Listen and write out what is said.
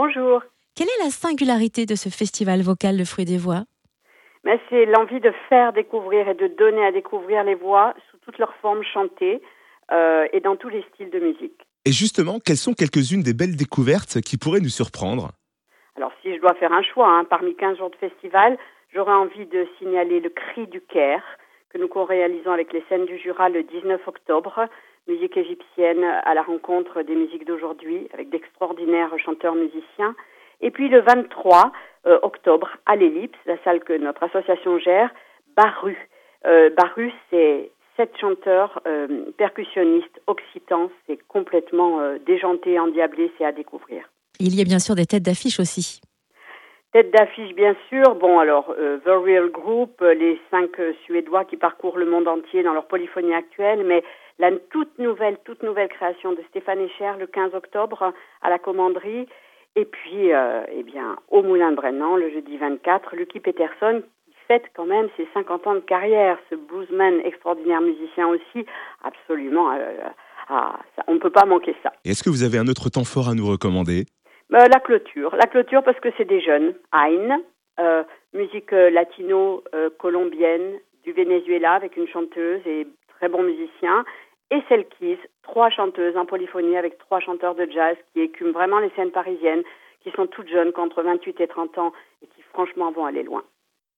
Bonjour. Quelle est la singularité de ce festival vocal Le Fruit des Voix? Mais c'est l'envie de faire découvrir et de donner à découvrir les voix sous toutes leurs formes chantées euh, et dans tous les styles de musique. Et justement, quelles sont quelques-unes des belles découvertes qui pourraient nous surprendre? Alors si je dois faire un choix, hein, parmi 15 jours de festival, j'aurais envie de signaler le Cri du Caire que nous co-réalisons avec les scènes du Jura le 19 octobre, musique égyptienne à la rencontre des musiques d'aujourd'hui avec d'extraordinaires chanteurs musiciens. Et puis le 23 euh, octobre, à l'Ellipse, la salle que notre association gère, Baru. Euh, Baru, c'est sept chanteurs euh, percussionnistes occitans. C'est complètement déjanté, endiablé, c'est à découvrir. Il y a bien sûr des têtes d'affiche aussi. Tête d'affiche, bien sûr. Bon, alors, euh, The Real Group, euh, les cinq euh, Suédois qui parcourent le monde entier dans leur polyphonie actuelle, mais la toute nouvelle, toute nouvelle création de Stéphane Echer le 15 octobre à la commanderie. Et puis, euh, eh bien, au Moulin de Brennan, le jeudi 24, Lucky Peterson, qui fête quand même ses 50 ans de carrière. Ce bluesman extraordinaire musicien aussi, absolument, ah, on ne peut pas manquer ça. Est-ce que vous avez un autre temps fort à nous recommander? La clôture, la clôture parce que c'est des jeunes. Ain, euh, musique euh, latino-colombienne du Venezuela avec une chanteuse et très bon musicien. Et Selkis, trois chanteuses en polyphonie avec trois chanteurs de jazz qui écument vraiment les scènes parisiennes, qui sont toutes jeunes, qu'entre 28 et 30 ans et qui franchement vont aller loin.